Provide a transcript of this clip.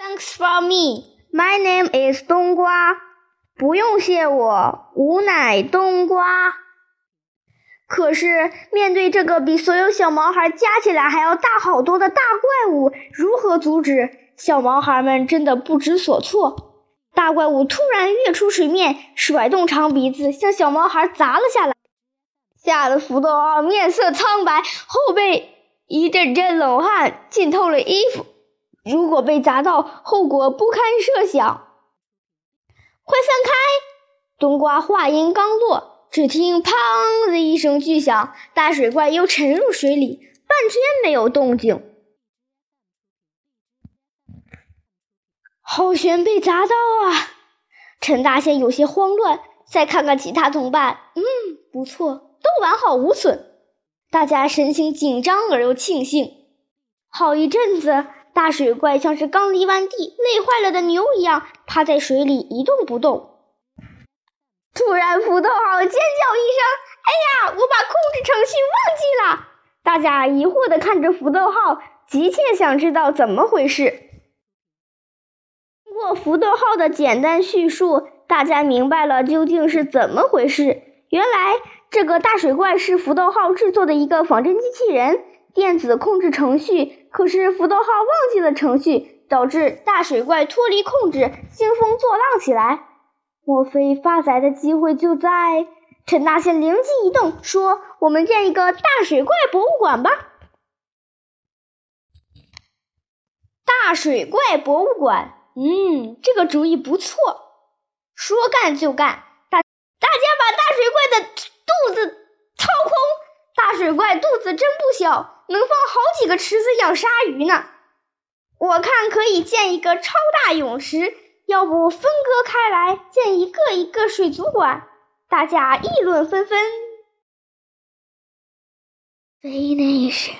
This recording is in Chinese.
Thanks for me. My name is 冬瓜。不用谢我，吾乃冬瓜。可是面对这个比所有小毛孩加起来还要大好多的大怪物，如何阻止？小毛孩们真的不知所措。大怪物突然跃出水面，甩动长鼻子向小毛孩砸了下来，吓得福豆二面色苍白，后背一阵阵冷汗浸透了衣服。如果被砸到，后果不堪设想。快散开！冬瓜话音刚落，只听“砰”的一声巨响，大水怪又沉入水里，半天没有动静。好悬被砸到啊！陈大仙有些慌乱，再看看其他同伴，嗯，不错，都完好无损。大家神情紧张而又庆幸。好一阵子。大水怪像是刚犁完地、累坏了的牛一样，趴在水里一动不动。突然，福豆号尖叫一声：“哎呀，我把控制程序忘记了！”大家疑惑地看着福豆号，急切想知道怎么回事。通过福豆号的简单叙述，大家明白了究竟是怎么回事。原来，这个大水怪是福豆号制作的一个仿真机器人。电子控制程序，可是福豆号忘记了程序，导致大水怪脱离控制，兴风作浪起来。莫非发财的机会就在？陈大仙灵机一动，说：“我们建一个大水怪博物馆吧！”大水怪博物馆，嗯，这个主意不错。说干就干，大大家把大水怪的肚子掏空。肚子真不小。能放好几个池子养鲨鱼呢，我看可以建一个超大泳池，要不分割开来建一个一个水族馆？大家议论纷纷。Finish。